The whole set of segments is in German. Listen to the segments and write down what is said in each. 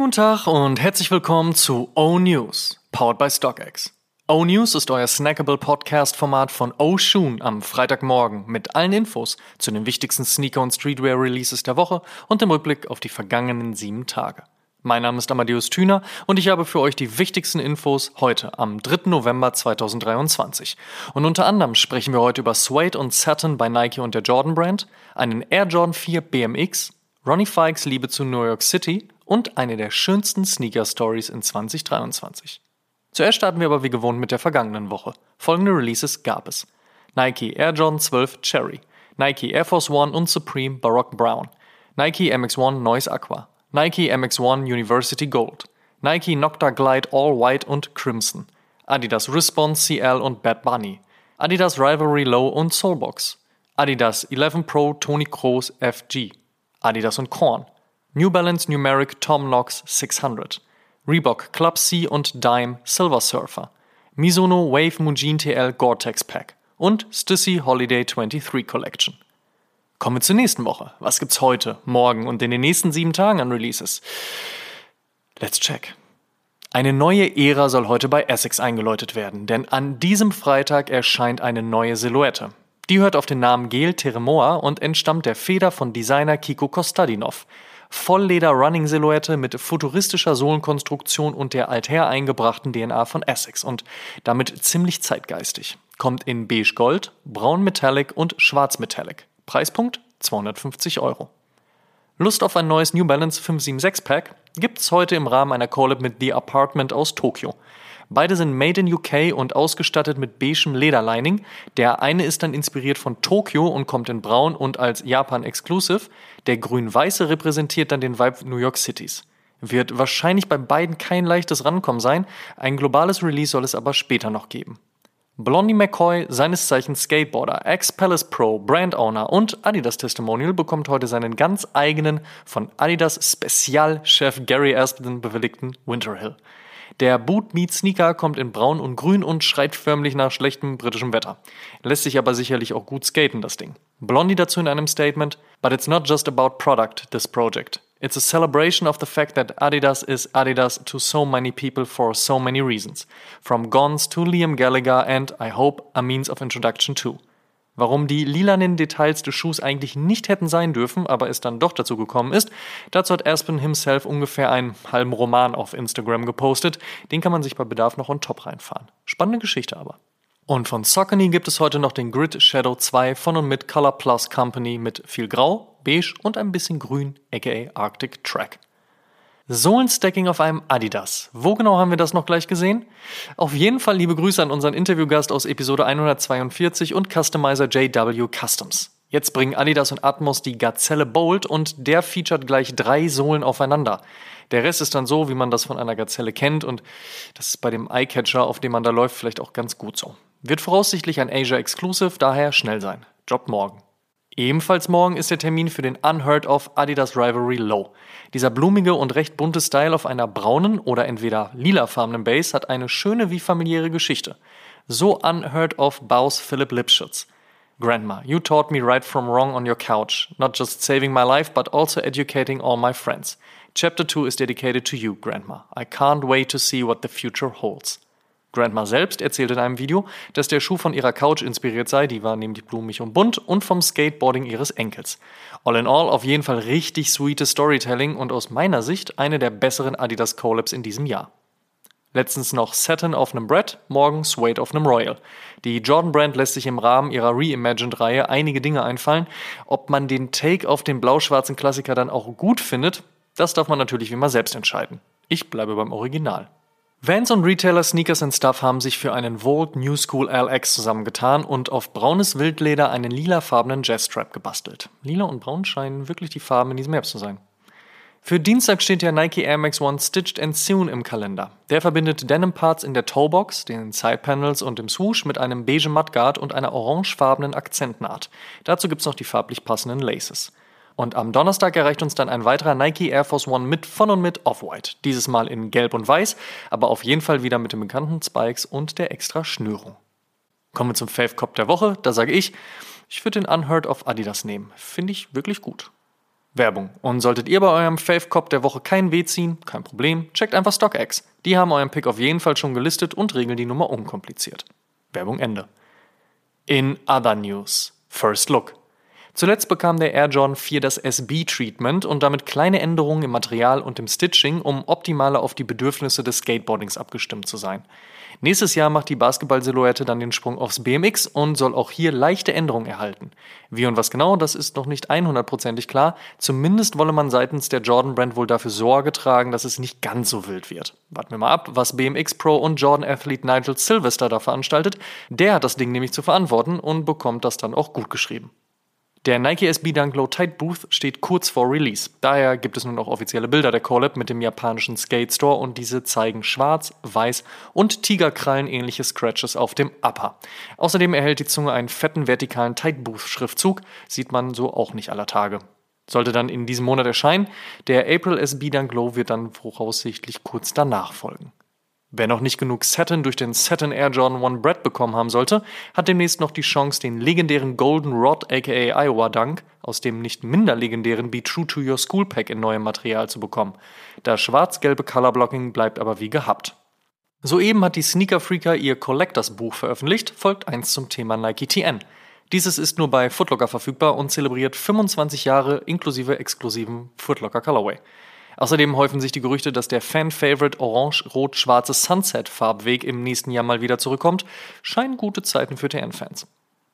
Schönen guten Tag und herzlich willkommen zu O News, powered by StockX. O News ist euer snackable Podcast-Format von O Shoon am Freitagmorgen mit allen Infos zu den wichtigsten Sneaker- und Streetwear-Releases der Woche und dem Rückblick auf die vergangenen sieben Tage. Mein Name ist Amadeus Thüner und ich habe für euch die wichtigsten Infos heute am 3. November 2023. Und unter anderem sprechen wir heute über Suede und Satin bei Nike und der Jordan Brand, einen Air Jordan 4 BMX, Ronnie Fikes Liebe zu New York City und eine der schönsten Sneaker-Stories in 2023. Zuerst starten wir aber wie gewohnt mit der vergangenen Woche. Folgende Releases gab es. Nike Air Jordan 12 Cherry, Nike Air Force One und Supreme Baroque Brown, Nike MX1 Noise Aqua, Nike MX1 University Gold, Nike Nocta Glide All White und Crimson, Adidas Response CL und Bad Bunny, Adidas Rivalry Low und Soulbox, Adidas 11 Pro Tony Kroos FG, Adidas und Korn, New Balance Numeric Tom Knox 600, Reebok Club C und Dime Silver Surfer, Mizuno Wave Mujin TL Gore-Tex Pack und Stussy Holiday 23 Collection. Kommen wir zur nächsten Woche. Was gibt's heute, morgen und in den nächsten sieben Tagen an Releases? Let's check. Eine neue Ära soll heute bei Essex eingeläutet werden, denn an diesem Freitag erscheint eine neue Silhouette. Die hört auf den Namen Gel Teremoa und entstammt der Feder von Designer Kiko Kostadinov. Vollleder-Running-Silhouette mit futuristischer Sohlenkonstruktion und der alther eingebrachten DNA von Essex und damit ziemlich zeitgeistig. Kommt in beige Gold, braun Metallic und schwarz Metallic. Preispunkt 250 Euro. Lust auf ein neues New Balance 576 Pack gibt's heute im Rahmen einer Collab mit The Apartment aus Tokio. Beide sind made in UK und ausgestattet mit beigem Lederlining. Der eine ist dann inspiriert von Tokio und kommt in braun und als Japan Exclusive. Der grün-weiße repräsentiert dann den Vibe New York Cities. Wird wahrscheinlich bei beiden kein leichtes Rankommen sein. Ein globales Release soll es aber später noch geben. Blondie McCoy, seines Zeichens Skateboarder, Ex-Palace Pro, Brand Owner und Adidas Testimonial bekommt heute seinen ganz eigenen, von Adidas Spezialchef Gary Aspen bewilligten Winterhill. Der Boot Meet Sneaker kommt in braun und grün und schreit förmlich nach schlechtem britischem Wetter. Lässt sich aber sicherlich auch gut skaten, das Ding. Blondie dazu in einem Statement, but it's not just about product, this project. It's a celebration of the fact that Adidas is Adidas to so many people for so many reasons. From Gons to Liam Gallagher and, I hope, a means of introduction too. Warum die lilanen Details des Schuhs eigentlich nicht hätten sein dürfen, aber es dann doch dazu gekommen ist, dazu hat Aspen himself ungefähr einen halben Roman auf Instagram gepostet. Den kann man sich bei Bedarf noch on top reinfahren. Spannende Geschichte aber. Und von Saucony gibt es heute noch den Grid Shadow 2 von und mit Color Plus Company mit viel Grau, Beige und ein bisschen Grün, aka Arctic Track. Sohlenstacking auf einem Adidas. Wo genau haben wir das noch gleich gesehen? Auf jeden Fall liebe Grüße an unseren Interviewgast aus Episode 142 und Customizer JW Customs. Jetzt bringen Adidas und Atmos die Gazelle Bolt und der featuret gleich drei Sohlen aufeinander. Der Rest ist dann so, wie man das von einer Gazelle kennt und das ist bei dem Eyecatcher, auf dem man da läuft, vielleicht auch ganz gut so. Wird voraussichtlich ein Asia Exclusive, daher schnell sein. Job morgen. Ebenfalls morgen ist der Termin für den Unheard of Adidas Rivalry Low. Dieser blumige und recht bunte Style auf einer braunen oder entweder lilafarbenen Base hat eine schöne wie familiäre Geschichte. So unheard of bows Philip Lipschutz. Grandma, you taught me right from wrong on your couch, not just saving my life, but also educating all my friends. Chapter 2 is dedicated to you, Grandma. I can't wait to see what the future holds. Grandma selbst erzählt in einem Video, dass der Schuh von ihrer Couch inspiriert sei, die war nämlich blumig und bunt, und vom Skateboarding ihres Enkels. All in all auf jeden Fall richtig sweetes Storytelling und aus meiner Sicht eine der besseren Adidas Collabs in diesem Jahr. Letztens noch Satin auf einem Brett, morgen Suede auf einem Royal. Die Jordan Brand lässt sich im Rahmen ihrer Reimagined-Reihe einige Dinge einfallen. Ob man den Take auf den blau-schwarzen Klassiker dann auch gut findet, das darf man natürlich wie immer selbst entscheiden. Ich bleibe beim Original. Vans und Retailer Sneakers and Stuff haben sich für einen Volt New School LX zusammengetan und auf braunes Wildleder einen lilafarbenen Jazzstrap gebastelt. Lila und braun scheinen wirklich die Farben in diesem Herbst zu sein. Für Dienstag steht der Nike Air Max One Stitched and Sewn im Kalender. Der verbindet Denim Parts in der Toebox, den Sidepanels und im Swoosh mit einem beige Mudguard und einer orangefarbenen Akzentnaht. Dazu gibt's noch die farblich passenden Laces. Und am Donnerstag erreicht uns dann ein weiterer Nike Air Force One mit von und mit Off-White. Dieses Mal in Gelb und Weiß, aber auf jeden Fall wieder mit den bekannten Spikes und der extra Schnürung. Kommen wir zum Fave Cop der Woche. Da sage ich, ich würde den Unheard of Adidas nehmen. Finde ich wirklich gut. Werbung. Und solltet ihr bei eurem Fave Cop der Woche kein Weh ziehen, kein Problem, checkt einfach StockX. Die haben euren Pick auf jeden Fall schon gelistet und regeln die Nummer unkompliziert. Werbung Ende. In other news. First Look. Zuletzt bekam der Air Jordan 4 das SB-Treatment und damit kleine Änderungen im Material und im Stitching, um optimaler auf die Bedürfnisse des Skateboardings abgestimmt zu sein. Nächstes Jahr macht die Basketball-Silhouette dann den Sprung aufs BMX und soll auch hier leichte Änderungen erhalten. Wie und was genau, das ist noch nicht 100%ig klar. Zumindest wolle man seitens der Jordan Brand wohl dafür Sorge tragen, dass es nicht ganz so wild wird. Warten wir mal ab, was BMX Pro und Jordan Athlete Nigel Sylvester da veranstaltet. Der hat das Ding nämlich zu verantworten und bekommt das dann auch gut geschrieben. Der Nike SB Dunk Low Tight Booth steht kurz vor Release. Daher gibt es nun auch offizielle Bilder der Collab mit dem japanischen Skate Store und diese zeigen schwarz, weiß und Tigerkrallen ähnliche Scratches auf dem Upper. Außerdem erhält die Zunge einen fetten vertikalen Tight Booth Schriftzug, sieht man so auch nicht aller Tage. Sollte dann in diesem Monat erscheinen, der April SB Dunk Low wird dann voraussichtlich kurz danach folgen. Wer noch nicht genug Satin durch den Satin Air Jordan 1 Bread bekommen haben sollte, hat demnächst noch die Chance, den legendären Golden Rod aka Iowa Dunk aus dem nicht minder legendären Be True to Your School Pack in neuem Material zu bekommen. Das schwarz-gelbe Colorblocking bleibt aber wie gehabt. Soeben hat die Sneaker Freaker ihr Collectors Buch veröffentlicht, folgt eins zum Thema Nike TN. Dieses ist nur bei Footlocker verfügbar und zelebriert 25 Jahre inklusive exklusiven Footlocker Colorway. Außerdem häufen sich die Gerüchte, dass der Fan-Favorite orange-rot-schwarze Sunset-Farbweg im nächsten Jahr mal wieder zurückkommt. Scheinen gute Zeiten für TN-Fans.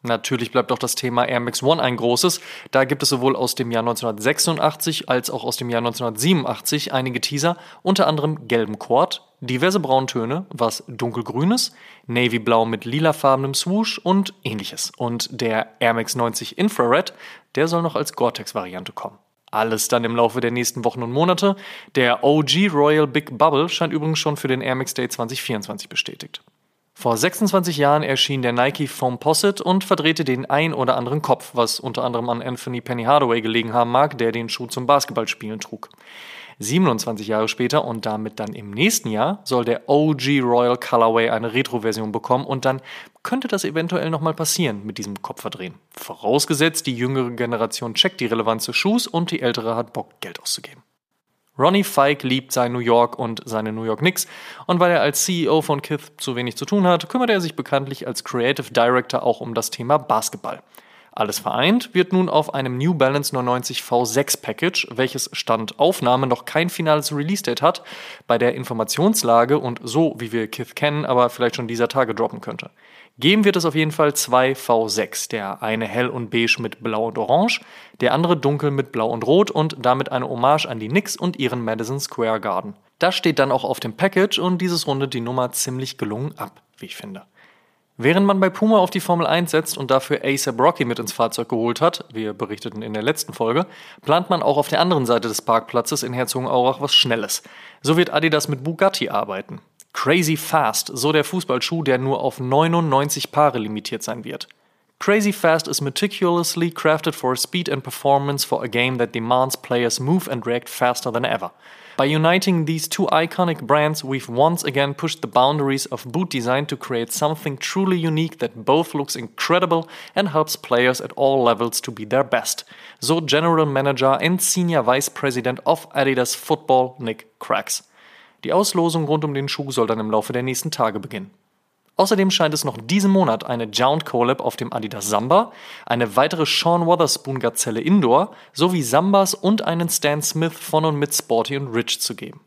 Natürlich bleibt auch das Thema Air Max One ein großes. Da gibt es sowohl aus dem Jahr 1986 als auch aus dem Jahr 1987 einige Teaser, unter anderem gelben Quad, diverse Brauntöne, was dunkelgrünes, navyblau mit lilafarbenem Swoosh und ähnliches. Und der Air Max 90 Infrared, der soll noch als Gore-Tex-Variante kommen. Alles dann im Laufe der nächsten Wochen und Monate. Der OG Royal Big Bubble scheint übrigens schon für den Air Max Day 2024 bestätigt. Vor 26 Jahren erschien der Nike Foam Posset und verdrehte den ein oder anderen Kopf, was unter anderem an Anthony Penny Hardaway gelegen haben mag, der den Schuh zum Basketballspielen trug. 27 Jahre später und damit dann im nächsten Jahr soll der OG Royal Colorway eine Retro-Version bekommen und dann könnte das eventuell nochmal passieren mit diesem Kopfverdrehen. Vorausgesetzt, die jüngere Generation checkt die Relevanz des Schuhs und die ältere hat Bock, Geld auszugeben. Ronnie Fike liebt sein New York und seine New York Knicks und weil er als CEO von Kith zu wenig zu tun hat, kümmert er sich bekanntlich als Creative Director auch um das Thema Basketball. Alles vereint wird nun auf einem New Balance 990 V6 Package, welches Stand Aufnahme noch kein finales Release-Date hat, bei der Informationslage und so, wie wir Kith kennen, aber vielleicht schon dieser Tage droppen könnte. Geben wird es auf jeden Fall zwei V6, der eine hell und beige mit blau und orange, der andere dunkel mit blau und rot und damit eine Hommage an die Knicks und ihren Madison Square Garden. Das steht dann auch auf dem Package und dieses rundet die Nummer ziemlich gelungen ab, wie ich finde. Während man bei Puma auf die Formel 1 setzt und dafür ASAP Rocky mit ins Fahrzeug geholt hat, wir berichteten in der letzten Folge, plant man auch auf der anderen Seite des Parkplatzes in Herzogenaurach was Schnelles. So wird Adidas mit Bugatti arbeiten. Crazy Fast, so der Fußballschuh, der nur auf 99 Paare limitiert sein wird. Crazy Fast is meticulously crafted for speed and performance for a game that demands players move and react faster than ever. By uniting these two iconic brands, we've once again pushed the boundaries of boot design to create something truly unique that both looks incredible and helps players at all levels to be their best. So General Manager and Senior Vice President of Adidas Football, Nick Cracks. Die Auslosung rund um den Schuh soll dann im Laufe der nächsten Tage beginnen. Außerdem scheint es noch diesen Monat eine Jound Collab auf dem Adidas Samba, eine weitere Sean Wotherspoon Gazelle Indoor sowie Sambas und einen Stan Smith von und mit Sporty und Rich zu geben.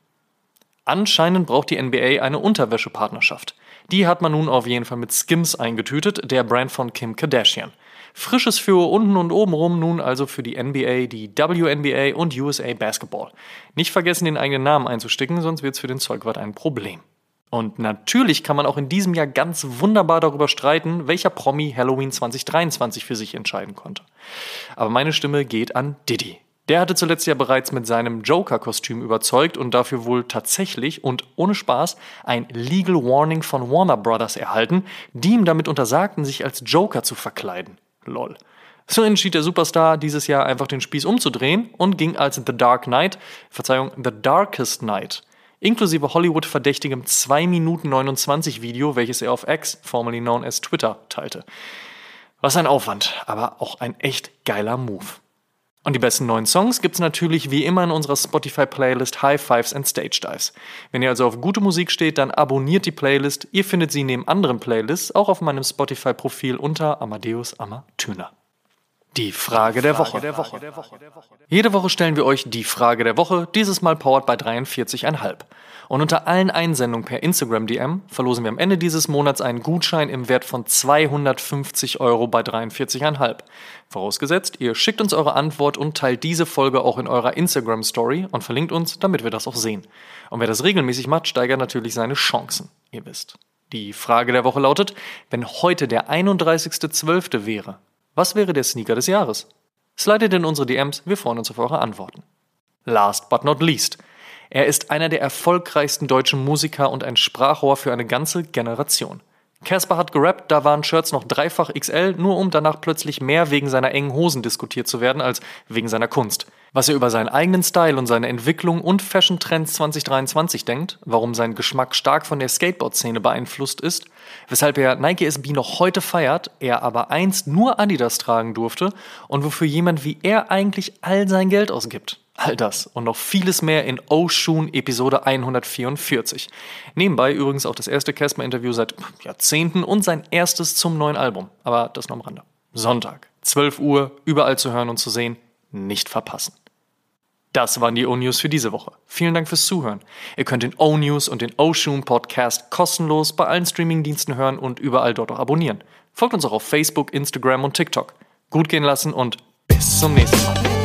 Anscheinend braucht die NBA eine Unterwäschepartnerschaft. Die hat man nun auf jeden Fall mit Skims eingetütet, der Brand von Kim Kardashian. Frisches für unten und obenrum nun also für die NBA, die WNBA und USA Basketball. Nicht vergessen, den eigenen Namen einzusticken, sonst wird es für den Zeugwart ein Problem. Und natürlich kann man auch in diesem Jahr ganz wunderbar darüber streiten, welcher Promi Halloween 2023 für sich entscheiden konnte. Aber meine Stimme geht an Diddy. Der hatte zuletzt ja bereits mit seinem Joker-Kostüm überzeugt und dafür wohl tatsächlich und ohne Spaß ein Legal Warning von Warner Brothers erhalten, die ihm damit untersagten, sich als Joker zu verkleiden. Lol. So entschied der Superstar dieses Jahr einfach den Spieß umzudrehen und ging als The Dark Knight, Verzeihung, The Darkest Knight inklusive Hollywood-verdächtigem 2 Minuten 29 Video, welches er auf X, formerly known as Twitter, teilte. Was ein Aufwand, aber auch ein echt geiler Move. Und die besten neuen Songs gibt's natürlich wie immer in unserer Spotify-Playlist High Fives and Stage Dives. Wenn ihr also auf gute Musik steht, dann abonniert die Playlist. Ihr findet sie neben anderen Playlists auch auf meinem Spotify-Profil unter Amadeus Amatüner. Die Frage, der, Woche. Jede Woche stellen wir euch die Frage der Woche, dieses Mal powered bei 43,5. Und unter allen Einsendungen per Instagram DM verlosen wir am Ende dieses Monats einen Gutschein im Wert von 250 Euro bei 43,5. Vorausgesetzt, ihr schickt uns eure Antwort und teilt diese Folge auch in eurer Instagram Story und verlinkt uns, damit wir das auch sehen. Und wer das regelmäßig macht, steigert natürlich seine Chancen, ihr wisst. Die Frage der Woche lautet, wenn heute der 31.12. wäre, was wäre der Sneaker des Jahres? Slidet in unsere DMs, wir freuen uns auf eure Antworten. Last but not least. Er ist einer der erfolgreichsten deutschen Musiker und ein Sprachrohr für eine ganze Generation. Casper hat gerappt, da waren Shirts noch dreifach XL, nur um danach plötzlich mehr wegen seiner engen Hosen diskutiert zu werden als wegen seiner Kunst. Was er über seinen eigenen Style und seine Entwicklung und Fashion Trends 2023 denkt, warum sein Geschmack stark von der Skateboard-Szene beeinflusst ist, weshalb er Nike SB noch heute feiert, er aber einst nur Adidas tragen durfte und wofür jemand wie er eigentlich all sein Geld ausgibt. All das und noch vieles mehr in Oshun Episode 144. Nebenbei übrigens auch das erste Casper-Interview seit Jahrzehnten und sein erstes zum neuen Album. Aber das nur am Rande. Sonntag, 12 Uhr, überall zu hören und zu sehen. Nicht verpassen. Das waren die O-News für diese Woche. Vielen Dank fürs Zuhören. Ihr könnt den O-News und den O-Shoon Podcast kostenlos bei allen Streamingdiensten hören und überall dort auch abonnieren. Folgt uns auch auf Facebook, Instagram und TikTok. Gut gehen lassen und bis zum nächsten Mal.